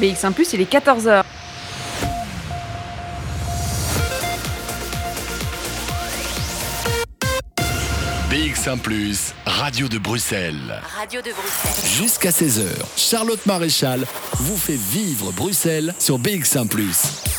BX1 ⁇ il est 14h. BX1 ⁇ Radio de Bruxelles. Radio de Bruxelles. Jusqu'à 16h, Charlotte Maréchal vous fait vivre Bruxelles sur BX1 ⁇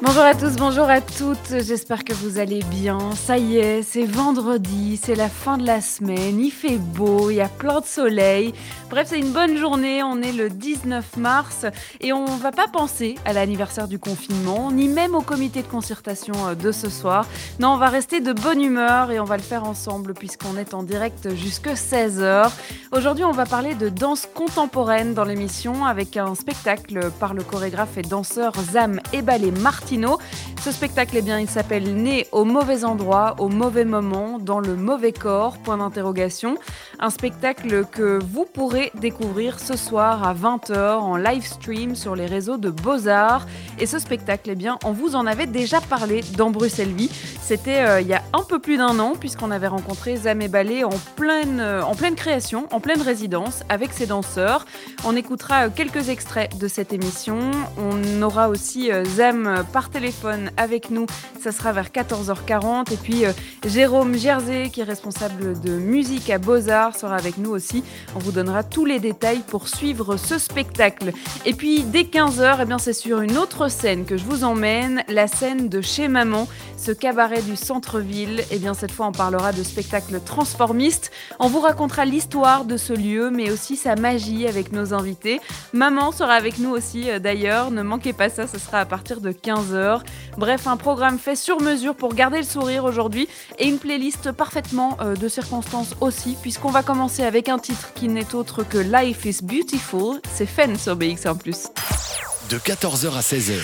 Bonjour à tous, bonjour à toutes, j'espère que vous allez bien. Ça y est, c'est vendredi, c'est la fin de la semaine, il fait beau, il y a plein de soleil. Bref, c'est une bonne journée, on est le 19 mars et on va pas penser à l'anniversaire du confinement, ni même au comité de concertation euh, de ce soir. Non, on va rester de bonne humeur et on va le faire ensemble puisqu'on est en direct jusque 16h. Aujourd'hui, on va parler de danse contemporaine dans l'émission avec un spectacle par le chorégraphe et danseur Zam Ebalé Martin ce spectacle, eh bien, il s'appelle Né au mauvais endroit, au mauvais moment, dans le mauvais corps, point d'interrogation. Un spectacle que vous pourrez découvrir ce soir à 20h en live stream sur les réseaux de Beaux-Arts. Et ce spectacle, eh bien, on vous en avait déjà parlé dans Bruxelles Vie. C'était euh, il y a un peu plus d'un an, puisqu'on avait rencontré Zamé Ballet en pleine, euh, création, en pleine résidence, avec ses danseurs. On écoutera euh, quelques extraits de cette émission. On aura aussi Zam par téléphone avec nous. Ça sera vers 14h40. Et puis Jérôme Gerzé, qui est responsable de musique à Beaux-Arts, sera avec nous aussi. On vous donnera tous les détails pour suivre ce spectacle. Et puis dès 15h, eh bien c'est sur une autre scène que je vous emmène, la scène de chez Maman, ce cabaret du centre-ville. Et eh bien cette fois, on parlera de spectacle transformiste. On vous racontera l'histoire de ce lieu, mais aussi sa magie avec nos invités. Maman sera avec nous aussi euh, d'ailleurs. Ne manquez pas ça, ce sera à partir de 15h. Bref, un programme fait sur mesure pour garder le sourire aujourd'hui et une playlist parfaitement euh, de circonstances aussi, puisqu'on va commencer avec un titre qui n'est autre que Life is Beautiful. C'est Fen sur BX1 ⁇ De 14h à 16h,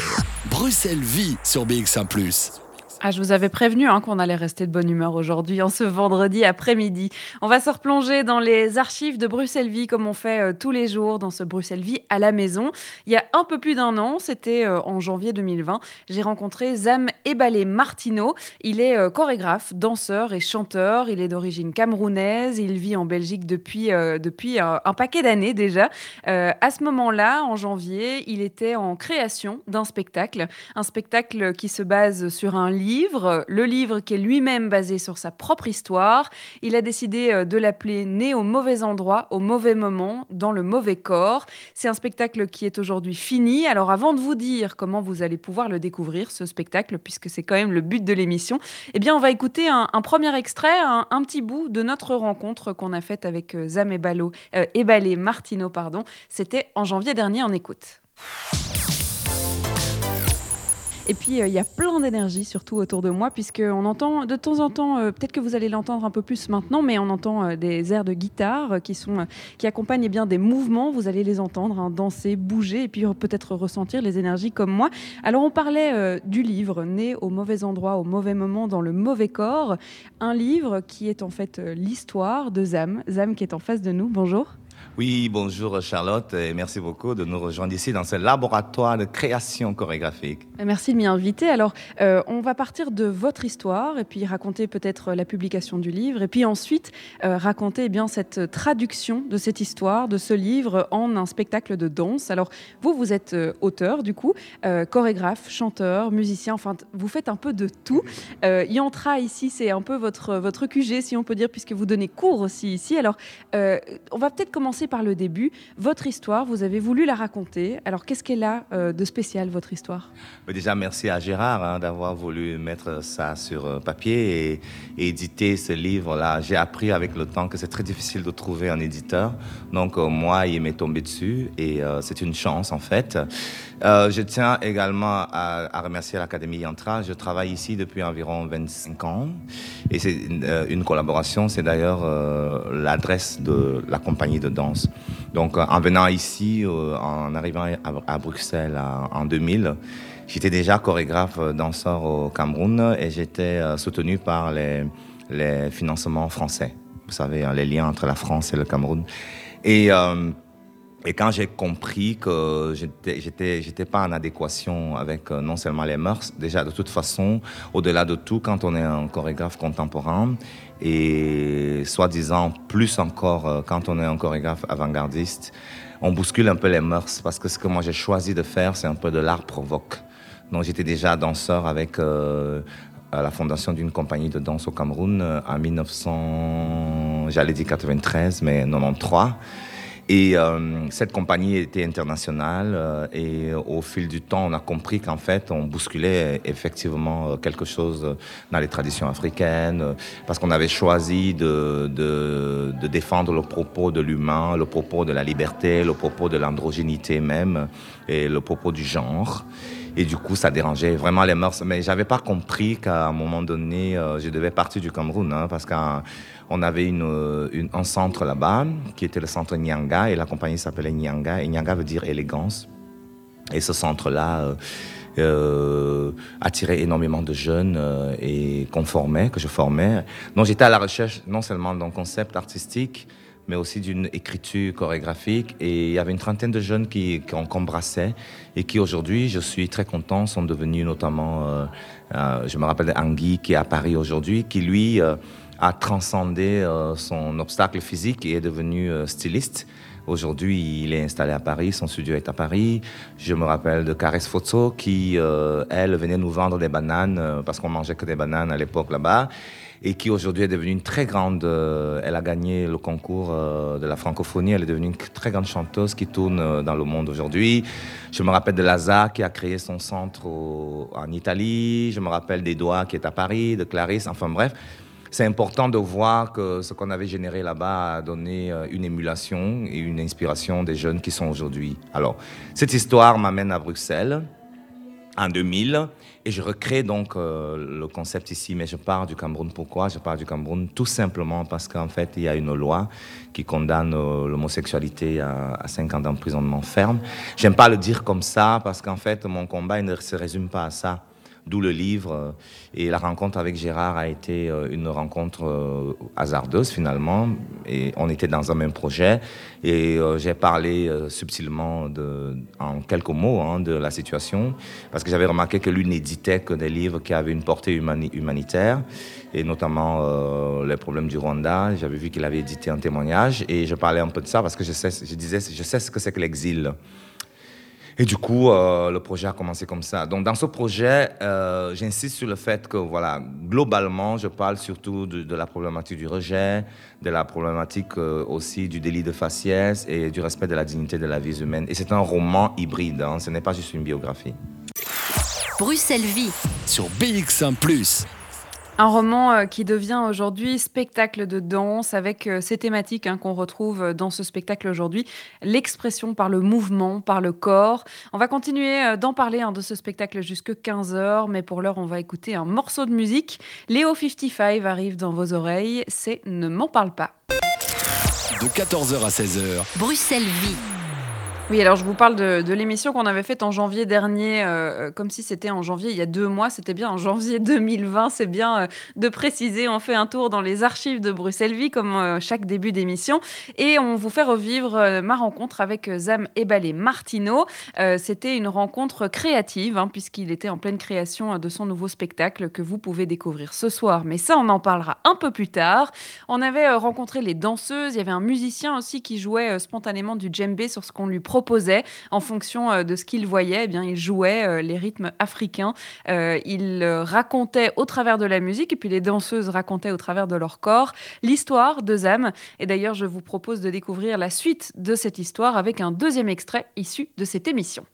Bruxelles vit sur BX1 ⁇ ah, je vous avais prévenu hein, qu'on allait rester de bonne humeur aujourd'hui, en ce vendredi après-midi. On va se replonger dans les archives de Bruxelles Vie, comme on fait euh, tous les jours dans ce Bruxelles Vie à la maison. Il y a un peu plus d'un an, c'était euh, en janvier 2020, j'ai rencontré Zam Ebalé Martino. Il est euh, chorégraphe, danseur et chanteur. Il est d'origine camerounaise. Il vit en Belgique depuis, depuis un, un paquet d'années déjà. à ce moment-là, en janvier, il était en création d'un spectacle. Un spectacle qui se base sur un livre le livre qui est lui-même basé sur sa propre histoire. Il a décidé euh, de l'appeler Né au mauvais endroit, au mauvais moment, dans le mauvais corps. C'est un spectacle qui est aujourd'hui fini. Alors avant de vous dire comment vous allez pouvoir le découvrir, ce spectacle, puisque c'est quand même le but de l'émission, eh bien on va écouter un, premier extrait, un, petit bout de notre rencontre qu'on a faite avec euh, Zam Ebalo, euh, Martino. pardon. C'était en janvier dernier, en écoute. Et puis, euh, il y a plein d'énergie, surtout autour de moi, puisqu'on entend de temps en temps, euh, peut-être que vous allez l'entendre un peu plus maintenant, mais on entend euh, des airs de guitare qui, sont, qui accompagnent eh bien, des mouvements. Vous allez les entendre, hein, danser, bouger, et puis peut-être ressentir les énergies comme moi. Alors, on parlait du livre, Né au mauvais endroit, au mauvais moment, dans le mauvais corps. Un livre qui est en fait l'histoire de Zam. Zam qui est en face de nous. Bonjour. Oui, bonjour Charlotte et merci beaucoup de nous rejoindre ici dans ce laboratoire de création chorégraphique. Merci de m'y inviter. Alors, euh, on va partir de votre histoire et puis raconter peut-être la publication du livre et puis ensuite euh, raconter eh bien cette traduction de cette histoire, de ce livre en un spectacle de danse. Alors, vous, vous êtes euh, auteur du coup, chorégraphe, chanteur, musicien, enfin, vous faites un peu de tout. Yantra ici, c'est un peu votre, votre QG, si on peut dire, puisque vous donnez cours aussi ici. Alors, on va peut-être commencer par le début. Votre histoire, vous avez voulu la raconter. Alors, qu'est-ce qu'elle a euh, de spécial, votre histoire? Déjà, merci à Gérard hein, d'avoir voulu mettre ça sur euh, papier et, éditer ce livre-là. J'ai appris avec le temps que c'est très difficile de trouver un éditeur. Donc, euh, moi, il m'est tombé dessus et c'est une chance, en fait. Je tiens également à, remercier l'Académie Yantra. Je travaille ici depuis environ 25 ans et c'est une, une collaboration. C'est d'ailleurs l'adresse de la compagnie de danse donc, en venant ici, euh, en arrivant à, Bruxelles en 2000, j'étais déjà chorégraphe euh, danseur au Cameroun et j'étais euh, soutenu par les, les, financements français. Vous savez, hein, les liens entre la France et le Cameroun. Et et quand j'ai compris que j'étais, j'étais, pas en adéquation avec euh, non seulement les mœurs, déjà de toute façon, au-delà de tout, quand on est un chorégraphe contemporain, et soi-disant plus encore euh, quand on est un chorégraphe avant-gardiste, on bouscule un peu les mœurs parce que ce que moi j'ai choisi de faire, c'est un peu de l'art provoque. Donc j'étais déjà danseur avec euh, la fondation d'une compagnie de danse au Cameroun euh, en 1900, j'allais dire 93, mais 93. Et euh, cette compagnie était internationale euh, et au fil du temps, on a compris qu'en fait, on bousculait effectivement euh, quelque chose dans les traditions africaines parce qu'on avait choisi de, de, de, défendre le propos de l'humain, le propos de la liberté, le propos de l'androgénité même et le propos du genre. Et du coup, ça dérangeait vraiment les mœurs. Mais j'avais pas compris qu'à un moment donné, je devais partir du Cameroun, hein, parce qu'un on avait une, un centre là-bas qui était le centre Nyanga et la compagnie s'appelait Nyanga et Nyanga veut dire élégance. Et ce centre-là euh, euh attirait énormément de jeunes euh, et qu'on formait, que je formais. Donc j'étais à la recherche non seulement d'un concept artistique, mais aussi d'une écriture chorégraphique. Et il y avait une trentaine de jeunes qui, qu'on embrassait et qui aujourd'hui, je suis très content, sont devenus notamment, euh, euh je me rappelle d'Angui qui est à Paris aujourd'hui, qui lui a transcendé euh, son obstacle physique et est devenu euh, styliste. Aujourd'hui, il est installé à Paris, son studio est à Paris. Je me rappelle de Caresse Fozzo qui, euh, elle, venait nous vendre des bananes parce qu'on mangeait que des bananes à l'époque là-bas et qui aujourd'hui est devenue une très grande. elle a gagné le concours de la francophonie. Elle est devenue une très grande chanteuse qui tourne dans le monde aujourd'hui. Je me rappelle de Laza qui a créé son centre en Italie. Je me rappelle Doigts qui est à Paris, de Clarisse. Enfin bref, c'est important de voir que ce qu'on avait généré là-bas a donné euh, une émulation et une inspiration des jeunes qui sont aujourd'hui. Alors, cette histoire m'amène à Bruxelles en 2000 et je recrée donc euh, le concept ici, mais je pars du Cameroun. Pourquoi Je pars du Cameroun? Tout simplement parce qu'en fait, il y a une loi qui condamne euh, l'homosexualité à, à 5 ans d'emprisonnement ferme. J'aime pas le dire comme ça parce qu'en fait, mon combat ne se résume pas à ça d'où le livre. Et la rencontre avec Gérard a été euh, une rencontre euh, hasardeuse finalement. Et on était dans un même projet. Et euh, j'ai parlé subtilement, de, en quelques mots, hein, de la situation. Parce que j'avais remarqué que lui n'éditait que des livres qui avaient une portée humanitaire. Et notamment les problèmes du Rwanda. J'avais vu qu'il avait édité un témoignage. Et je parlais un peu de ça parce que je, sais, je disais, je sais ce que c'est que l'exil. Et du coup, euh, le projet a commencé comme ça. Donc, dans ce projet, euh, j'insiste sur le fait que, voilà, globalement, je parle surtout de, de la problématique du rejet, de la problématique euh, aussi du délit de faciès et du respect de la dignité de la vie humaine. Et c'est un roman hybride, hein, ce n'est pas juste une biographie. Bruxelles Vie sur BX1 ⁇ un roman euh, qui devient aujourd'hui spectacle de danse avec euh, ces thématiques hein, qu'on retrouve euh, dans ce spectacle aujourd'hui, l'expression par le mouvement, par le corps. On va continuer d'en parler hein, de ce spectacle jusque 15h, mais pour l'heure, on va écouter un morceau de musique. Léo 55 arrive dans vos oreilles, c'est Ne m'en parle pas. De 14h à 16h. Bruxelles vit. Oui, alors je vous parle de, l'émission qu'on avait faite en janvier dernier, euh, comme si c'était en janvier il y a deux mois, c'était bien en janvier 2020, c'est bien euh, de préciser. On fait un tour dans les archives de Bruxelles Vie, comme euh, chaque début d'émission, et on vous fait revivre ma rencontre avec Zam Ebalé Martino. c'était une rencontre créative, hein, puisqu'il était en pleine création de son nouveau spectacle que vous pouvez découvrir ce soir, mais ça, on en parlera un peu plus tard. On avait rencontré les danseuses, il y avait un musicien aussi qui jouait spontanément du djembé sur ce qu'on lui proposait en fonction euh, de ce qu'il voyait. Eh bien, il jouait euh, les rythmes africains. Euh, il racontait au travers de la musique et puis les danseuses racontaient au travers de leur corps l'histoire de Zam. Et d'ailleurs, je vous propose de découvrir la suite de cette histoire avec un deuxième extrait issu de cette émission.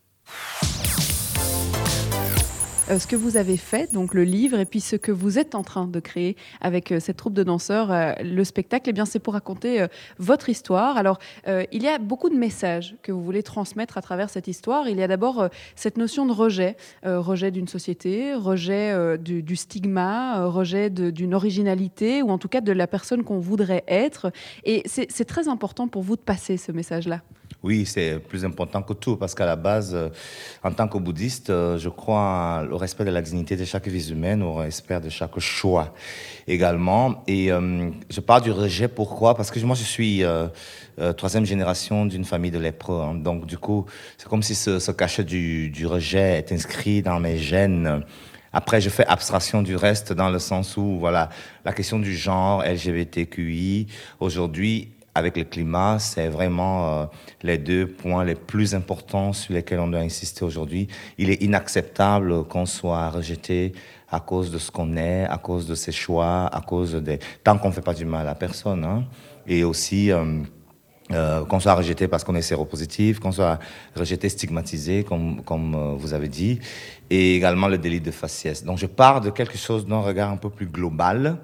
Euh, ce que vous avez fait, donc le livre, et puis ce que vous êtes en train de créer avec euh, cette troupe de danseurs, euh, le spectacle, eh bien c'est pour raconter votre histoire. Alors, il y a beaucoup de messages que vous voulez transmettre à travers cette histoire. Il y a d'abord cette notion de rejet, rejet d'une société, rejet du, du, stigma, rejet d'une originalité, ou en tout cas de la personne qu'on voudrait être. Et c'est très important pour vous de passer ce message-là. Oui, c'est plus important que tout, parce qu'à la base, euh, en tant que bouddhiste, euh, je crois au respect de la dignité de chaque vie humaine, au respect de chaque choix également. Et euh, je parle du rejet, pourquoi? Parce que moi, je suis troisième génération d'une famille de lépreux. Hein. donc, du coup, c'est comme si ce, ce cachet du, du rejet est inscrit dans mes gènes. Après, je fais abstraction du reste dans le sens où, voilà, la question du genre LGBTQI, aujourd'hui, avec le climat, c'est vraiment euh, les deux points les plus importants sur lesquels on doit insister aujourd'hui. Il est inacceptable qu'on soit rejeté à cause de ce qu'on est, à cause de ses choix, à cause des... Tant qu'on ne fait pas du mal à personne. Hein. Et aussi... Euh, euh, qu'on soit rejeté parce qu'on est séropositif, qu'on soit rejeté, stigmatisé, comme, comme vous avez dit, et également le délit de faciès. Donc je pars de quelque chose d'un regard un peu plus global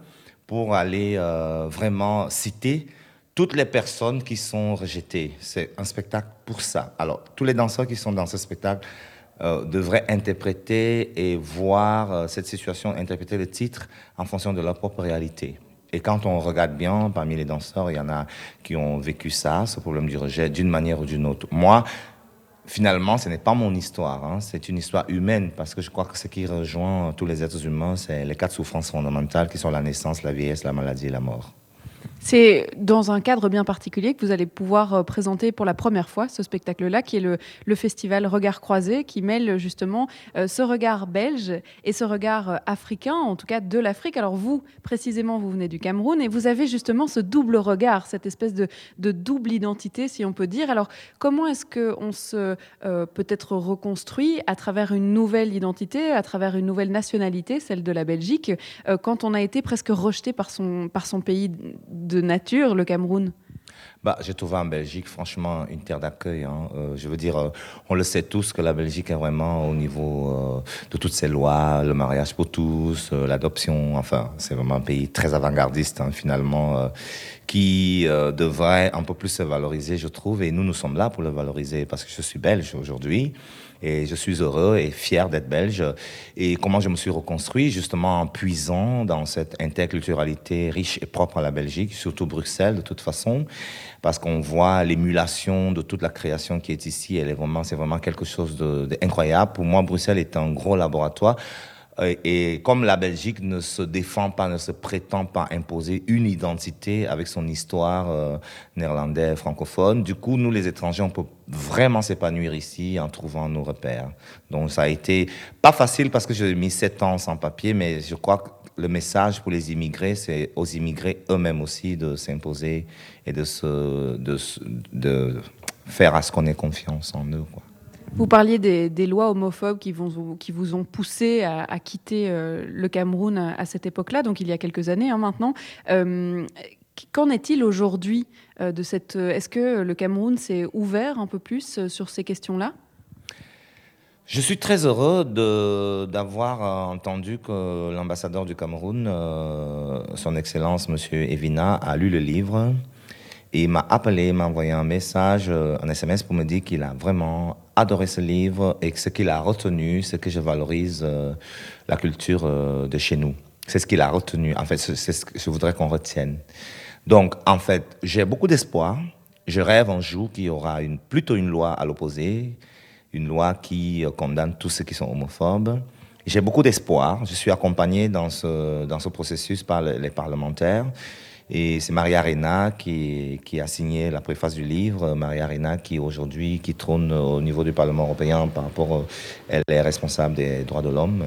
pour aller vraiment citer toutes les personnes qui sont rejetées. C'est un spectacle pour ça. Alors, tous les danseurs qui sont dans ce spectacle euh, devraient interpréter et voir euh, cette situation, interpréter le titre en fonction de leur propre réalité. Et quand on regarde bien, parmi les danseurs, il y en a qui ont vécu ça, ce problème du rejet, d'une manière ou d'une autre. Moi, finalement, ce n'est pas mon histoire, hein. c'est une histoire humaine, parce que je crois que ce qui rejoint tous les êtres humains, c'est les quatre souffrances fondamentales qui sont la naissance, la vieillesse, la maladie et la mort. C'est dans un cadre bien particulier que vous allez pouvoir euh, présenter pour la première fois ce spectacle-là, qui est le, festival Regard Croisé, qui mêle justement euh, ce regard belge et ce regard euh, africain, en tout cas de l'Afrique. Alors vous, précisément, vous venez du Cameroun et vous avez justement ce double regard, cette espèce de, de double identité, si on peut dire. Alors comment est-ce qu'on se peut-être reconstruit à travers une nouvelle identité, à travers une nouvelle nationalité, celle de la Belgique, quand on a été presque rejeté par son, par son pays de nature, le Cameroun bah, J'ai trouvé en Belgique, franchement, une terre d'accueil. Hein. Euh, je veux dire, euh, on le sait tous que la Belgique est vraiment au niveau euh, de toutes ces lois, le mariage pour tous, l'adoption. Enfin, c'est vraiment un pays très avant-gardiste, hein, finalement, qui devrait un peu plus se valoriser, je trouve. Et nous, nous sommes là pour le valoriser parce que je suis belge aujourd'hui. Et je suis heureux et fier d'être belge. Et comment je me suis reconstruit, justement en puisant dans cette interculturalité riche et propre à la Belgique, surtout Bruxelles de toute façon, parce qu'on voit l'émulation de toute la création qui est ici. Elle est vraiment, c'est vraiment quelque chose d'incroyable. Pour moi, Bruxelles est un gros laboratoire. Euh, et comme la Belgique ne se défend pas, ne se prétend pas imposer une identité avec son histoire euh, néerlandaise, francophone, du coup, nous, les étrangers, on peut vraiment s'épanouir ici en trouvant nos repères. Donc, ça a été pas facile parce que j'ai mis sept ans sans papier, mais je crois que le message pour les immigrés, c'est aux immigrés eux-mêmes aussi de s'imposer et de, se, de, de faire à ce qu'on ait confiance en eux. Quoi. Vous parliez des, lois homophobes qui, vous ont poussé à, quitter euh, le Cameroun à, cette époque-là, donc il y a quelques années hein, maintenant. Euh, qu'en est-il aujourd'hui euh, de cette Est-ce que le Cameroun s'est ouvert un peu plus sur ces questions-là? Je suis très heureux d'avoir entendu que l'ambassadeur du Cameroun, son Excellence Monsieur Evina, a lu le livre il m'a appelé, m'a envoyé un message, un SMS pour me dire qu'il a vraiment adoré ce livre et que ce qu'il a retenu, c'est que je valorise euh, la culture euh, de chez nous. C'est ce qu'il a retenu. En fait, c'est ce que je voudrais qu'on retienne. Donc, en fait, j'ai beaucoup d'espoir. Je rêve un jour qu'il y aura plutôt une loi à l'opposé, une loi qui euh, condamne tous ceux qui sont homophobes. J'ai beaucoup d'espoir. Je suis accompagné dans ce, dans ce processus par les parlementaires. Et c'est Maria Arena qui, qui, a signé la préface du livre. Maria Arena qui aujourd'hui qui trône au niveau du Parlement européen par rapport, elle est responsable des droits de l'homme.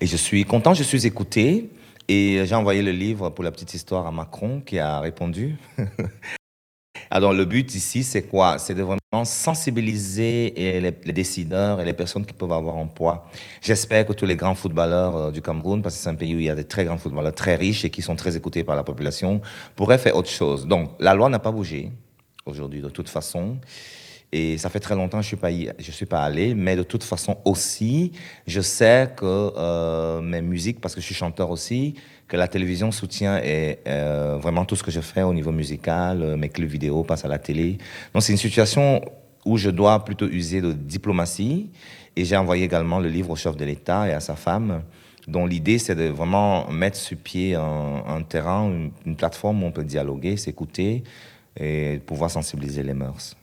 Et je suis content, je suis écouté. Et j'ai envoyé le livre pour la petite histoire à Macron qui a répondu. Alors le but ici, c'est quoi? C'est de vraiment sensibiliser les, décideurs et les personnes qui peuvent avoir un poids. J'espère que tous les grands footballeurs euh, du Cameroun, parce que c'est un pays où il y a des très grands footballeurs très riches et qui sont très écoutés par la population, pourraient faire autre chose. Donc la loi n'a pas bougé aujourd'hui de toute façon. Et ça fait très longtemps que je ne suis, suis pas allé, mais de toute façon aussi, je sais que euh, mes musiques, parce que je suis chanteur aussi, que la télévision soutient et, euh, vraiment tout ce que je fais au niveau musical, euh, mes clips vidéo passent à la télé. Donc c'est une situation où je dois plutôt user de diplomatie. Et j'ai envoyé également le livre au chef de l'État et à sa femme, dont l'idée c'est de vraiment mettre sur pied un, terrain, une, une plateforme où on peut dialoguer, s'écouter et pouvoir sensibiliser les mœurs.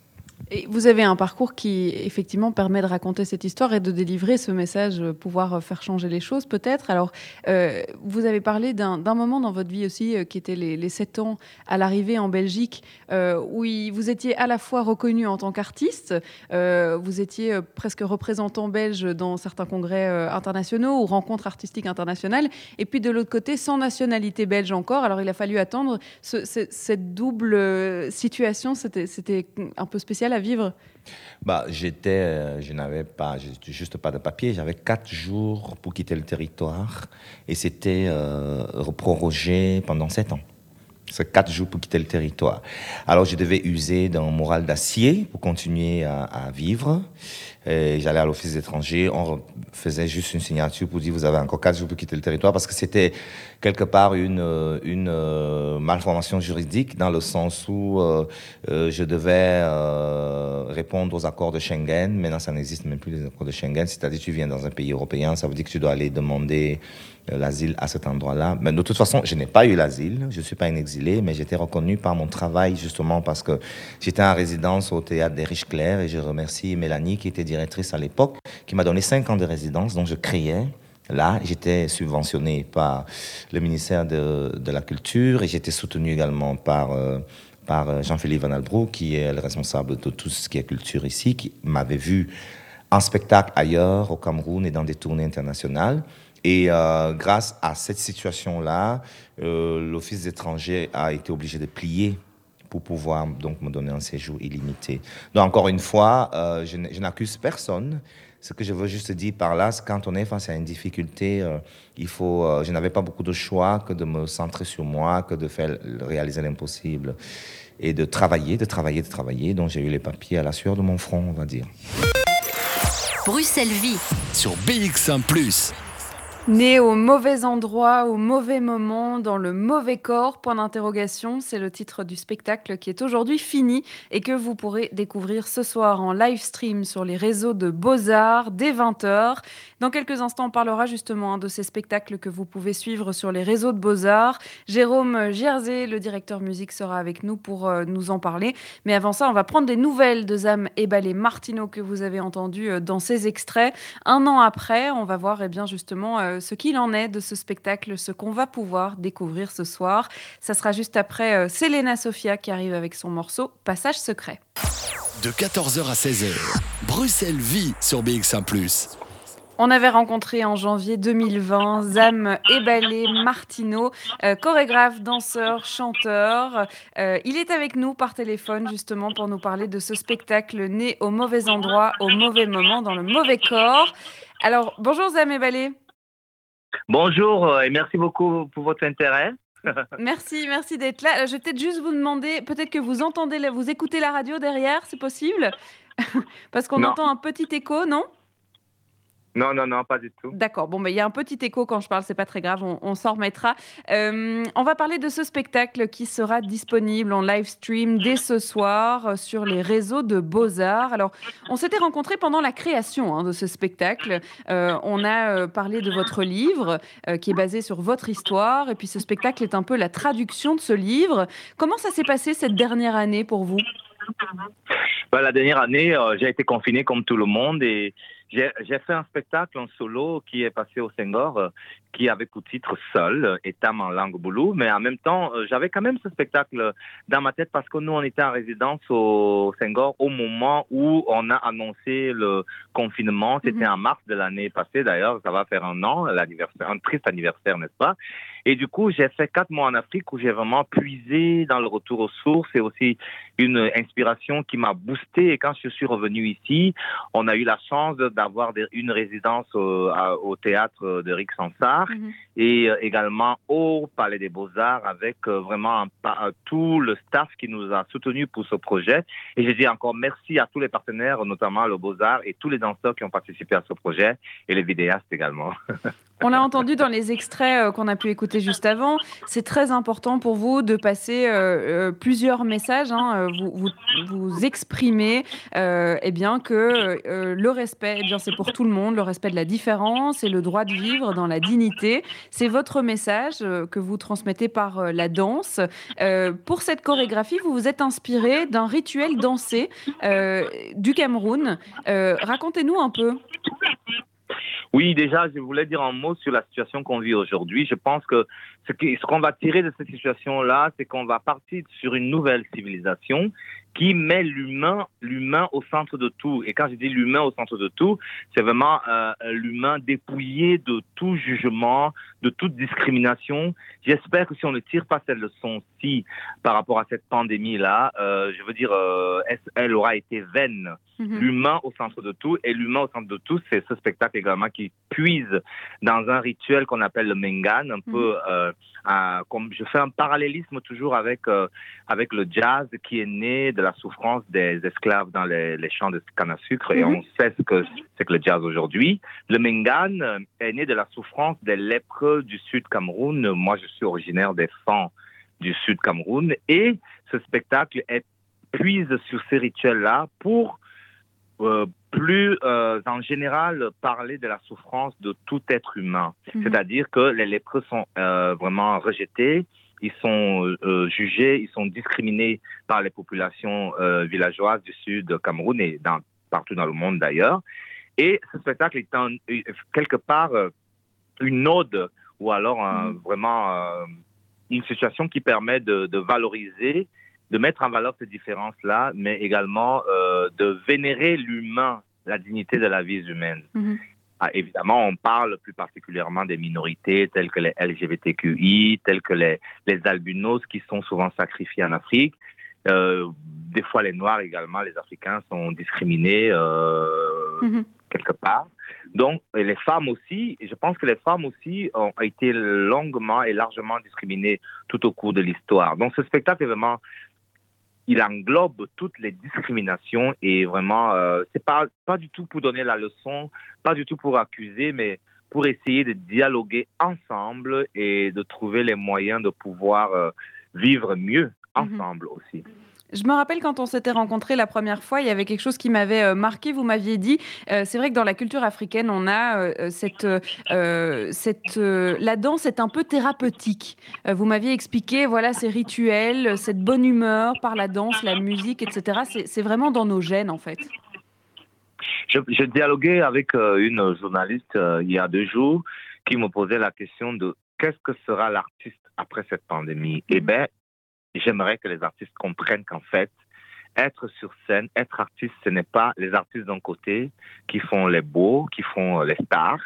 Vous avez un parcours qui effectivement permet de raconter cette histoire et de délivrer ce message, euh, pouvoir euh, faire changer les choses peut-être. Alors, euh, vous avez parlé d'un moment dans votre vie aussi qui était les, sept ans à l'arrivée en Belgique, où vous étiez à la fois reconnu en tant qu'artiste, vous étiez presque représentant belge dans certains congrès internationaux ou rencontres artistiques internationales, et puis de l'autre côté, sans nationalité belge encore. Alors, il a fallu attendre cette double situation, c'était un peu spécial à vivre? Bah, j'étais, euh, je n'avais pas, juste pas de papier. J'avais quatre jours pour quitter le territoire et c'était euh, prorogé pendant sept ans. C'est quatre jours pour quitter le territoire. Alors je devais user d'un moral d'acier pour continuer à, à vivre. J'allais à l'office étranger, on faisait juste une signature pour dire vous avez encore quatre jours pour quitter le territoire parce que c'était quelque part une, une euh, malformation juridique dans le sens où euh, euh, je devais répondre aux accords de Schengen. Maintenant, ça n'existe même plus les accords de Schengen. C'est-à-dire tu viens dans un pays européen, ça veut dire que tu dois aller demander l'asile à cet endroit-là. Mais de toute façon, je n'ai pas eu l'asile. Je ne suis pas un exilé, mais j'étais reconnu par mon travail justement parce que j'étais en résidence au théâtre des Riches Clairs et je remercie Mélanie qui était directrice à l'époque, qui m'a donné cinq ans de résidence, dont je créais. Là, j'étais subventionné par le ministère de, la Culture et j'étais soutenu également par, euh, par euh, Jean-Philippe Van Albroek, qui est le responsable de tout ce qui est culture ici, qui m'avait vu en spectacle ailleurs, au Cameroun et dans des tournées internationales. Et euh, grâce à cette situation-là, l'Office étranger a été obligé de plier pour pouvoir donc me donner un séjour illimité. Donc encore une fois, euh, je, n'accuse personne. Ce que je veux juste dire par là, c'est quand on est face à une difficulté, euh, il faut. Euh, je n'avais pas beaucoup de choix que de me centrer sur moi, que de faire réaliser l'impossible et de travailler, de travailler, de travailler. Donc j'ai eu les papiers à la sueur de mon front, on va dire. Bruxelles Vie sur BX1 ⁇ Né au mauvais endroit, au mauvais moment, dans le mauvais corps, point d'interrogation, c'est le titre du spectacle qui est aujourd'hui fini et que vous pourrez découvrir ce soir en live stream sur les réseaux de Beaux-Arts dès 20h. Dans quelques instants, on parlera justement de ces spectacles que vous pouvez suivre sur les réseaux de Beaux-Arts. Jérôme Gierzé, le directeur musique, sera avec nous pour euh, nous en parler. Mais avant ça, on va prendre des nouvelles de Zam et Ballet Martino que vous avez entendu euh, dans ces extraits. Un an après, on va voir eh bien justement euh, ce qu'il en est de ce spectacle, ce qu'on va pouvoir découvrir ce soir. Ça sera juste après euh, Selena Sofia qui arrive avec son morceau Passage secret. De 14h à 16h, Bruxelles vit sur BX1 ⁇ on avait rencontré en janvier 2020 Zam Ebalé Martino, euh, chorégraphe, danseur, chanteur. Euh, il est avec nous par téléphone justement pour nous parler de ce spectacle né au mauvais endroit, au mauvais moment, dans le mauvais corps. Alors, bonjour Zam Ebalé. Bonjour euh, et merci beaucoup pour votre intérêt. merci, merci d'être là. Je vais peut-être juste vous demander, peut-être que vous entendez, vous écoutez la radio derrière, c'est possible? Parce qu'on entend un petit écho, non? Non, non, non, pas du tout. D'accord. Bon, mais il y a un petit écho quand je parle, c'est pas très grave, on, s'en remettra. Euh, on va parler de ce spectacle qui sera disponible en live stream dès ce soir euh, sur les réseaux de Beaux-Arts. Alors, on s'était rencontrés pendant la création hein, de ce spectacle. Euh, on a parlé de votre livre qui est basé sur votre histoire, et puis ce spectacle est un peu la traduction de ce livre. Comment ça s'est passé cette dernière année pour vous? Bah, La dernière année, j'ai été confiné comme tout le monde et j'ai fait un spectacle en solo qui est passé au Senghor, euh, qui avait pour titre Seul, Etam en langue boulou, mais en même temps, euh, j'avais quand même ce spectacle dans ma tête parce que nous, on était en résidence au Senghor au moment où on a annoncé le confinement. C'était mhm. en mars de l'année passée, d'ailleurs, ça va faire un an, l'anniversaire, un triste anniversaire, n'est-ce pas? Et du coup, j'ai fait quatre mois en Afrique où j'ai vraiment puisé dans le retour aux sources et aussi une inspiration qui m'a boosté. Et quand je suis revenu ici, on a eu la chance d'avoir une résidence au, au théâtre de Rick Sansar mhm. et euh, également au Palais des Beaux-Arts avec euh, vraiment tout le staff qui nous a soutenus pour ce projet. Et je dis encore merci à tous les partenaires, notamment le Beaux-Arts et tous les danseurs qui ont participé à ce projet et les vidéastes également. On l'a entendu dans les extraits euh, qu'on a pu écouter juste avant. C'est très important pour vous de passer euh, plusieurs messages. Hein. Vous, vous, exprimez eh bien, que le respect, eh c'est pour tout le monde, le respect de la différence et le droit de vivre dans la dignité. C'est votre message que vous transmettez par la danse. pour cette chorégraphie, vous vous êtes inspiré d'un rituel dansé du Cameroun. Racontez-nous un peu. Oui, déjà, je voulais dire un mot sur la situation qu'on vit aujourd'hui. Je pense que ce qu'on va tirer de cette situation-là, c'est qu'on va partir sur une nouvelle civilisation qui met l'humain, l'humain au centre de tout. Et quand je dis l'humain au centre de tout, c'est vraiment euh, l'humain dépouillé de tout jugement, de toute discrimination. J'espère que si on ne tire pas cette leçon-ci par rapport à cette pandémie-là, euh, je veux dire, euh, elle aura été vaine. Mhm. L'humain au centre de tout. Et l'humain au centre de tout, c'est ce spectacle également qui puise dans un rituel qu'on appelle le Mengan, un peu, mhm. euh, comme je fais un parallélisme toujours avec, euh, avec le jazz qui est né de la souffrance des esclaves dans les, champs de canne à sucre. Et mhm. on sait ce que c'est que le jazz aujourd'hui. Le Mengan euh, est né de la souffrance des lépreux du Sud Cameroun. Moi, je suis originaire des Fans du Sud Cameroun. Et ce spectacle est puise sur ces rituels-là pour euh, plus euh, en général parler de la souffrance de tout être humain. Mhm. C'est-à-dire que les lépreux sont euh, vraiment rejetés, ils sont jugés, ils sont discriminés par les populations villageoises du sud Cameroun et dans, partout dans le monde d'ailleurs. Et ce spectacle est en, quelque part une ode ou alors mhm. vraiment une situation qui permet de, de valoriser de mettre en valeur ces différences-là, mais également euh, de vénérer l'humain, la dignité de la vie humaine. Mhm. Ah, évidemment, on parle plus particulièrement des minorités telles que les LGBTQI, telles que les, les albinos qui sont souvent sacrifiés en Afrique. Euh, des fois, les Noirs également, les Africains sont discriminés euh, mhm. quelque part. Donc, les femmes aussi, je pense que les femmes aussi ont été longuement et largement discriminées tout au cours de l'histoire. Donc, ce spectacle est vraiment il englobe toutes les discriminations et vraiment, euh, c'est pas, pas du tout pour donner la leçon, pas du tout pour accuser, mais pour essayer de dialoguer ensemble et de trouver les moyens de pouvoir euh, vivre mieux mhm. ensemble aussi. Je me rappelle quand on s'était rencontrés la première fois, il y avait quelque chose qui m'avait euh, marqué. Vous m'aviez dit, euh, c'est vrai que dans la culture africaine, on a euh, cette, cette la danse est un peu thérapeutique. vous m'aviez expliqué, voilà, ces rituels, cette bonne humeur par la danse, la musique, etc. C'est vraiment dans nos gènes, en fait. Je, dialoguais avec une journaliste il y a deux jours qui me posait la question de qu'est-ce que sera l'artiste après cette pandémie? Eh mm-hmm. bien, j'aimerais que les artistes comprennent qu'en fait, être sur scène, être artiste, ce n'est pas les artistes d'un côté qui font les beaux, qui font les stars,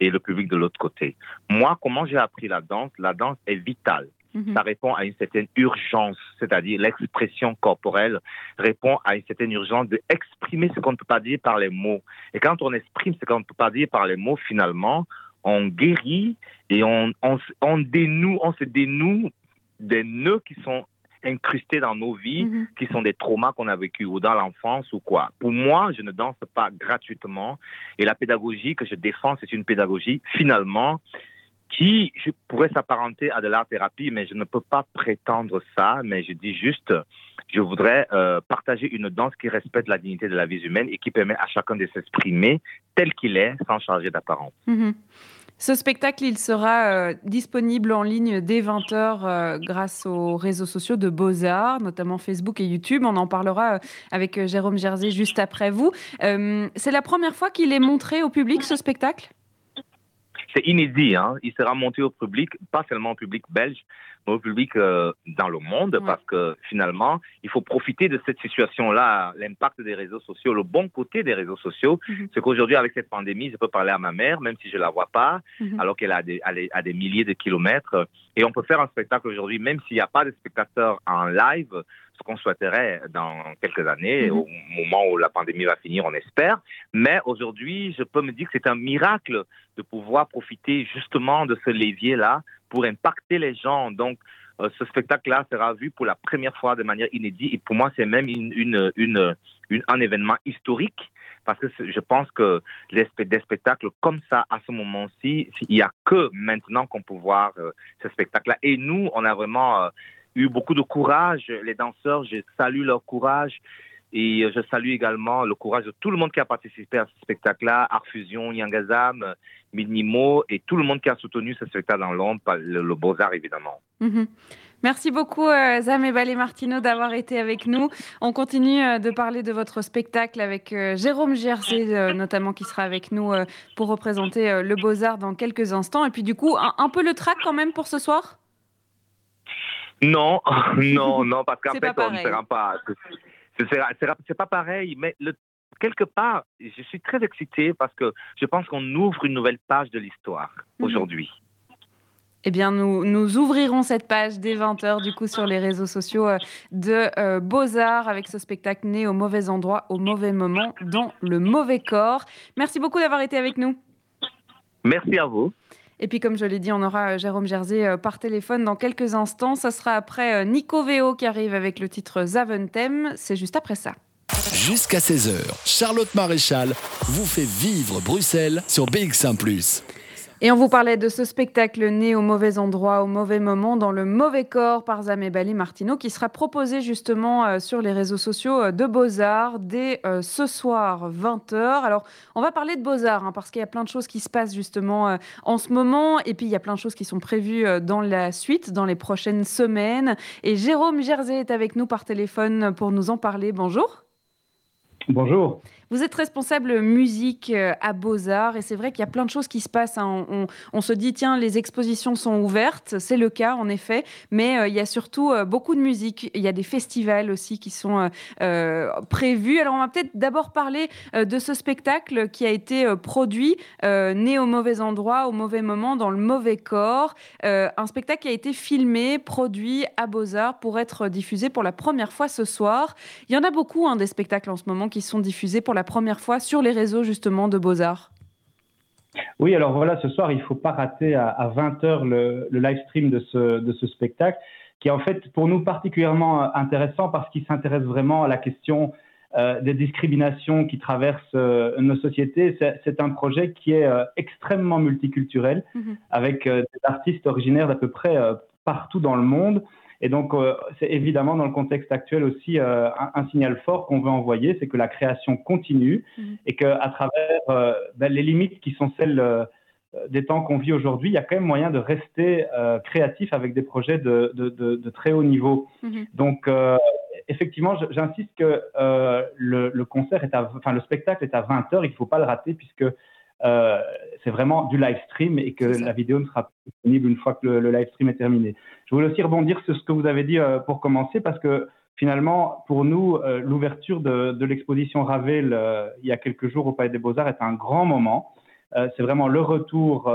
et le public de l'autre côté. Moi, comment j'ai appris la danse? La danse est vitale. Mhm. Ça répond à une certaine urgence, c'est-à-dire l'expression corporelle répond à une certaine urgence de exprimer ce qu'on ne peut pas dire par les mots. Et quand on exprime ce qu'on ne peut pas dire par les mots, finalement, on guérit et on, on, on dénoue, on se dénoue des nœuds qui sont incrustés dans nos vies, mhm. qui sont des traumas qu'on a vécu ou dans l'enfance ou quoi. Pour moi, je ne danse pas gratuitement et la pédagogie que je défends, c'est une pédagogie finalement qui je pourrais s'apparenter à de l'art thérapie, mais je ne peux pas prétendre ça, mais je dis juste, je voudrais euh, partager une danse qui respecte la dignité de la vie humaine et qui permet à chacun de s'exprimer tel qu'il est, sans changer d'apparence. Mhm. Ce spectacle, il sera euh, disponible en ligne dès 20h euh, grâce aux réseaux sociaux de Beaux-Arts, notamment Facebook et YouTube. On en parlera euh, avec Jérôme Jersey juste après vous. C'est la première fois qu'il est montré au public, ce spectacle? C'est inédit. Hein. Il sera monté au public, pas seulement au public belge, mais au public euh, dans le monde, parce que finalement, il faut profiter de cette situation-là, l'impact des réseaux sociaux, le bon côté des réseaux sociaux. Mhm. C'est qu'aujourd'hui, avec cette pandémie, je peux parler à ma mère, même si je la vois pas, mhm. alors qu'elle des, à des milliers de kilomètres. Et on peut faire un spectacle aujourd'hui, même s'il n'y a pas de spectateurs en live, ce qu'on souhaiterait dans quelques années, mhm. au moment où la pandémie va finir, on espère. Mais aujourd'hui, je peux me dire que c'est un miracle de pouvoir profiter justement de ce levier-là pour impacter les gens. Donc, euh, ce spectacle-là sera vu pour la première fois de manière inédite. Et pour moi, c'est même une, une, une, un événement historique parce que je pense que les, des spectacles comme ça, à ce moment-ci, il n'y a que maintenant qu'on peut voir euh, ce spectacle-là. Et nous, on a vraiment eu beaucoup de courage. Les danseurs, je salue leur courage. Et je salue également le courage de tout le monde qui a participé à ce spectacle-là, Art Fusion, Yangazam, Minimo, et tout le monde qui a soutenu ce spectacle dans l'ombre, le, le Beaux-Arts évidemment. Mhm. Merci beaucoup, euh, Zam et Balé Martino, d'avoir été avec nous. On continue euh, de parler de votre spectacle avec euh, Jérôme Gerset, notamment, qui sera avec nous pour représenter le Beaux-Arts dans quelques instants. Et puis, du coup, un, peu le track quand même pour ce soir? Non, non, non, parce qu'en fait, on ne sera pas. C'est pas pareil, mais le, quelque part, je suis très excité parce que je pense qu'on ouvre une nouvelle page de l'histoire mhm. aujourd'hui. Eh bien, nous, nous ouvrirons cette page dès 20h, du coup, sur les réseaux sociaux euh, de euh, Beaux-Arts, avec ce spectacle né au mauvais endroit, au mauvais moment, dans le mauvais corps. Merci beaucoup d'avoir été avec nous. Merci à vous. Et puis, comme je l'ai dit, on aura euh, Jérôme Jersey par téléphone dans quelques instants. Ça sera après Nico Veo qui arrive avec le titre Zaventem. C'est juste après ça. Jusqu'à 16h, Charlotte Maréchal vous fait vivre Bruxelles sur BX1 ⁇ et on vous parlait de ce spectacle né au mauvais endroit, au mauvais moment, dans le mauvais corps par Zamébali Martino, qui sera proposé justement euh, sur les réseaux sociaux euh, de Beaux-Arts dès euh, ce soir 20h. Alors, on va parler de Beaux-Arts, hein, parce qu'il y a plein de choses qui se passent justement en ce moment, et puis il y a plein de choses qui sont prévues dans la suite, dans les prochaines semaines. Et Jérôme Jersey est avec nous par téléphone pour nous en parler. Bonjour. Bonjour. Vous êtes responsable musique euh, à Beaux-Arts et c'est vrai qu'il y a plein de choses qui se passent. Hein. On, se dit, tiens, les expositions sont ouvertes. C'est le cas, en effet. Mais euh, il y a surtout euh, beaucoup de musique. Il y a des festivals aussi qui sont prévus. Alors, on va peut-être d'abord parler de ce spectacle qui a été produit, né au mauvais endroit, au mauvais moment, dans le mauvais corps. un spectacle qui a été filmé, produit à Beaux-Arts pour être diffusé pour la première fois ce soir. Il y en a beaucoup, hein, des spectacles en ce moment qui sont diffusés pour la première fois sur les réseaux justement de Beaux-Arts Oui, alors voilà, ce soir, il ne faut pas rater à, 20h le, live stream de ce, de ce spectacle, qui est en fait pour nous particulièrement euh, intéressant parce qu'il s'intéresse vraiment à la question euh, des discriminations qui traversent euh, nos sociétés. C'est un projet qui est extrêmement multiculturel, mhm. avec des artistes originaires d'à peu près partout dans le monde. Et donc, euh, c'est évidemment dans le contexte actuel aussi euh, un, signal fort qu'on veut envoyer, c'est que la création continue mhm. et qu'à travers euh, ben, les limites qui sont celles des temps qu'on vit aujourd'hui, il y a quand même moyen de rester créatif avec des projets de, de, très haut niveau. Mhm. Donc, effectivement, j'insiste que le, le, concert est à, enfin, le spectacle est à 20h, il ne faut pas le rater puisque euh, c'est vraiment du live stream et que la vidéo ne sera disponible une fois que le, live stream est terminé. Je voulais aussi rebondir sur ce que vous avez dit euh, pour commencer parce que finalement, pour nous, euh, l'ouverture de, l'exposition Ravel il y a quelques jours au Palais des Beaux-Arts est un grand moment. c'est vraiment le retour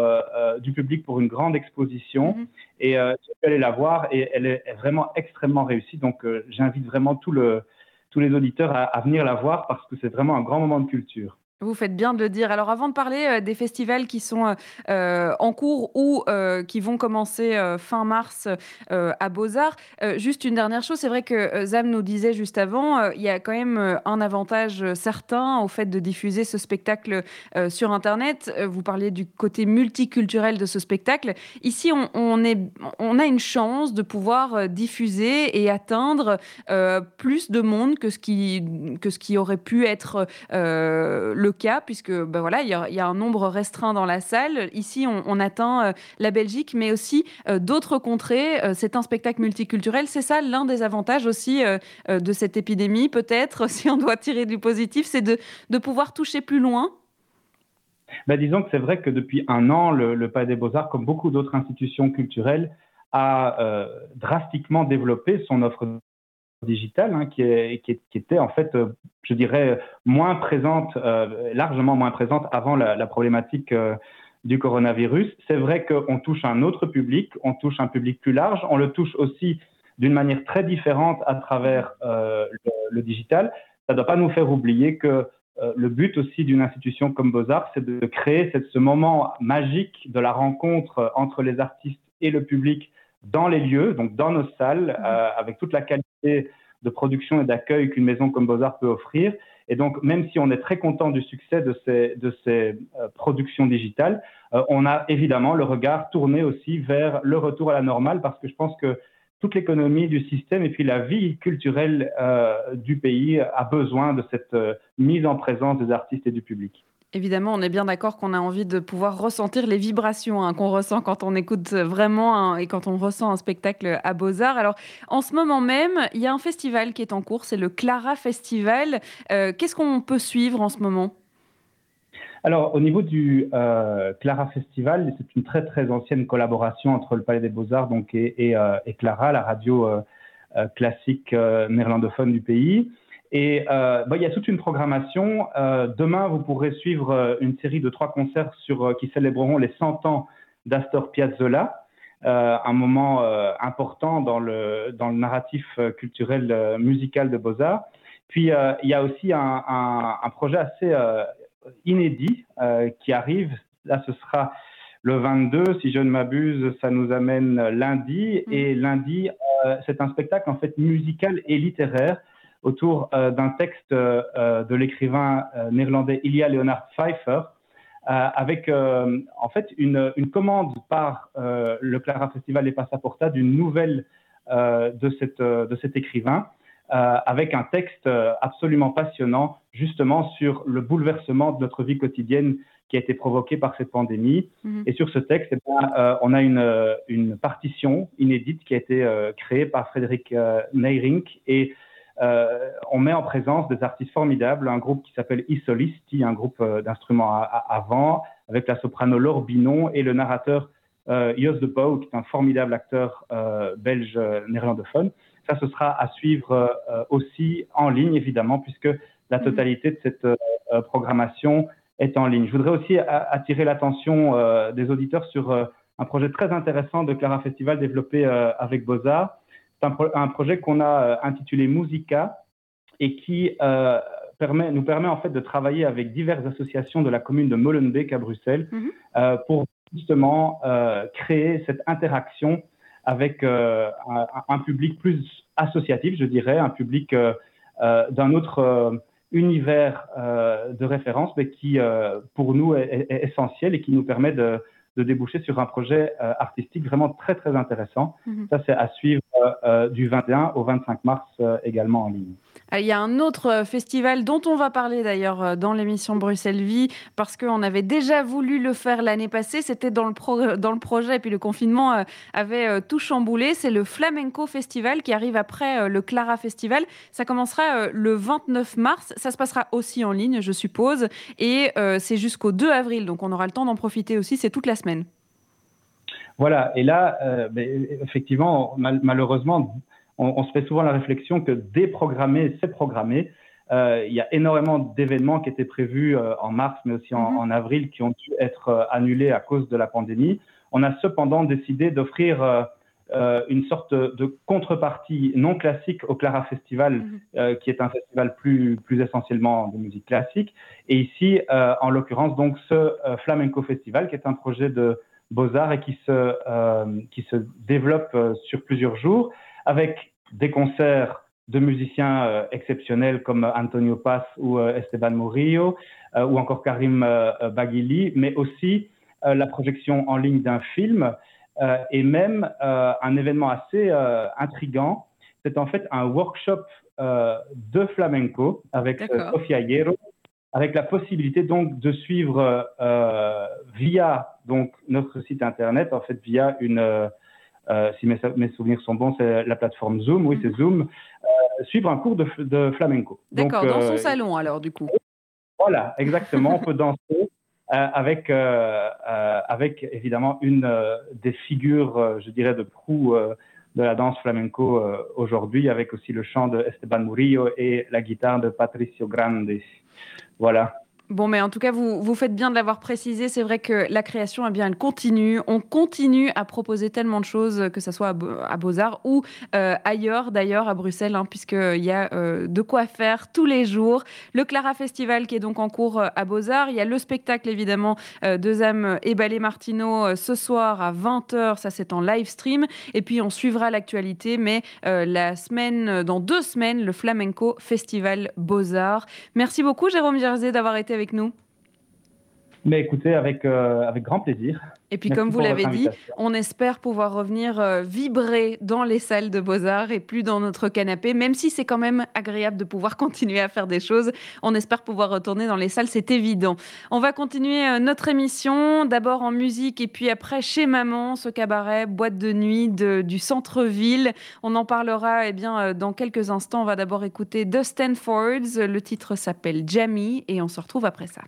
du public pour une grande exposition. Mm-hmm. Et j'ai pu aller la voir et elle est, vraiment extrêmement réussie. Donc, j'invite vraiment tous les auditeurs à venir la voir parce que c'est vraiment un grand moment de culture. Vous faites bien de le dire. Alors avant de parler euh, des festivals qui sont euh, euh, en cours ou qui vont commencer fin mars à Beaux-Arts, juste une dernière chose, c'est vrai que Zam nous disait juste avant, il y a quand même un avantage certain au fait de diffuser ce spectacle sur Internet. Vous parliez du côté multiculturel de ce spectacle. Ici, on, a une chance de pouvoir diffuser et atteindre plus de monde que ce qui, que ce qui aurait pu être le cas, puisque ben voilà, il y, a un nombre restreint dans la salle. Ici, on, atteint euh, la Belgique, mais aussi euh, d'autres contrées. Euh, c'est un spectacle multiculturel. C'est ça l'un des avantages aussi de cette épidémie, peut-être, si on doit tirer du positif, c'est de, pouvoir toucher plus loin. Ben, disons que c'est vrai que depuis un an, le, le Palais des Beaux-Arts, comme beaucoup d'autres institutions culturelles, a drastiquement développé son offre digitale hein, qui, était en fait, euh, je dirais, moins présente, euh, largement moins présente avant la, problématique euh, du coronavirus. C'est vrai qu'on touche un autre public, on touche un public plus large, on le touche aussi d'une manière très différente à travers le, digital. Ça ne doit pas nous faire oublier que le but aussi d'une institution comme Beaux-Arts, c'est de créer ce moment magique de la rencontre entre les artistes et le public dans les lieux, donc dans nos salles, mmh. euh, avec toute la qualité de production et d'accueil qu'une maison comme Beaux-Arts peut offrir. Et donc, même si on est très content du succès de ces, de ces productions digitales, on a évidemment le regard tourné aussi vers le retour à la normale parce que je pense que toute l'économie du système et puis la vie culturelle du pays a besoin de cette mise en présence des artistes et du public. Évidemment, on est bien d'accord qu'on a envie de pouvoir ressentir les vibrations hein, qu'on ressent quand on écoute vraiment et quand on ressent un spectacle à Beaux-Arts. Alors, en ce moment même, il y a un festival qui est en cours, c'est le Clara Festival. Euh, qu'est-ce qu'on peut suivre en ce moment? Alors, au niveau du euh, Clara Festival, c'est une très très ancienne collaboration entre le Palais des Beaux-Arts et, euh, Clara, la radio classique néerlandophone du pays. Et euh, bah, il y a toute une programmation. Euh, demain, vous pourrez suivre euh, une série de trois concerts sur, qui célébreront les 100 ans d'Astor Piazzolla, un moment important dans le, dans le narratif culturel musical de Beaux-Arts. Puis, il y a aussi un, un, projet assez inédit qui arrive. Là, ce sera le 22, si je ne m'abuse, ça nous amène lundi. Mmh. Et lundi, c'est un spectacle en fait musical et littéraire autour euh, d'un texte euh, euh, de l'écrivain néerlandais Ilya Leonard Pfeiffer, avec en fait une, une commande par le Clara Festival des Passaporta d'une nouvelle de, cette, de cet écrivain. avec un texte absolument passionnant, justement sur le bouleversement de notre vie quotidienne qui a été provoqué par cette pandémie. Mhm. Et sur ce texte, eh on a une, une, partition inédite qui a été créée par Frédéric Neyrink et euh, on met en présence des artistes formidables, un groupe qui s'appelle Isolisti, un groupe euh, d'instruments avant, avec la soprano Laure Binon et le narrateur euh, Jos de Pauw, qui est un formidable acteur belge néerlandophone. Ça, ce sera à suivre aussi en ligne, évidemment, puisque la mhm. totalité de cette programmation est en ligne. Je voudrais aussi attirer l'attention des auditeurs sur un projet très intéressant de Clara Festival développé avec Beaux-Arts, c'est un, projet qu'on a euh, intitulé Musica et qui euh, permet, nous permet en fait de travailler avec diverses associations de la commune de Molenbeek à Bruxelles mhm. euh, pour justement créer cette interaction avec un, public plus associatif, je dirais, un public d'un autre univers de référence, mais qui pour nous est, essentiel et qui nous permet de, de déboucher sur un projet artistique vraiment très très intéressant. Mhm. Ça, c'est à suivre du 21 au 25 mars euh, également en ligne. Il y a un autre festival dont on va parler d'ailleurs dans l'émission Bruxelles Vie, parce qu'on avait déjà voulu le faire l'année passée, c'était dans, le dans le projet, et puis le confinement avait tout chamboulé. C'est le Flamenco Festival qui arrive après le Clara Festival. Ça commencera le 29 mars, ça se passera aussi en ligne, je suppose, et c'est jusqu'au 2 avril, donc on aura le temps d'en profiter aussi, c'est toute la semaine. Voilà, et là, euh, effectivement, malheureusement, on, se fait souvent la réflexion que déprogrammer, c'est programmer. Euh, il y a énormément d'événements qui étaient prévus euh, en mars, mais aussi en, mhm. avril, qui ont dû être annulés à cause de la pandémie. On a cependant décidé d'offrir une sorte de contrepartie non classique au Clara Festival, mhm. qui est un festival plus, plus essentiellement de musique classique. Et ici, en l'occurrence, donc ce Flamenco Festival, qui est un projet de Beaux-Arts et qui se, euh, qui se développe euh, sur plusieurs jours avec des concerts de musiciens euh, exceptionnels comme Antonio Paz ou Esteban Murillo ou encore Karim Baghili, mais aussi la projection en ligne d'un film et même un événement assez intrigant. C'est en fait un workshop de flamenco avec Sofia Hierro avec la possibilité donc de suivre euh, via donc notre site internet, en fait via une, euh, euh, si mes, mes, souvenirs sont bons, c'est la plateforme Zoom, oui c'est Zoom, suivre un cours de, de flamenco. D'accord, dans son salon alors du coup. Voilà, exactement, on peut danser avec, avec évidemment une des figures, je dirais, de proue de la danse flamenco aujourd'hui, avec aussi le chant de Esteban Murillo et la guitare de Patricio Grande. Voilà. Bon, mais en tout cas, vous, vous faites bien de l'avoir précisé. C'est vrai que la création, eh bien, elle continue. On continue à proposer tellement de choses, que ce soit à, Beaux-Arts ou euh, ailleurs, d'ailleurs, à Bruxelles, hein, puisqu'il y a euh, de quoi faire tous les jours. Le Clara Festival qui est donc en cours euh, à Beaux-Arts. Il y a le spectacle, évidemment, de âmes et Ballet Martino ce soir à 20h. Ça, c'est en live stream. Et puis, on suivra l'actualité. Mais la semaine, dans deux semaines, le Flamenco Festival Beaux-Arts. Merci beaucoup, Jérôme Jersey, d'avoir été nous? Mais écoutez, avec, euh, avec grand plaisir. Et puis, comme vous l'avez dit, on espère pouvoir revenir euh, vibrer dans les salles de Beaux-Arts et plus dans notre canapé, même si c'est quand même agréable de pouvoir continuer à faire des choses. On espère pouvoir retourner dans les salles, c'est évident. On va continuer euh, notre émission, d'abord en musique et puis après chez Maman, ce cabaret, boîte de nuit du centre-ville. On en parlera eh bien, dans quelques instants. On va d'abord écouter The Stanfords. Le titre s'appelle Jamie et on se retrouve après ça.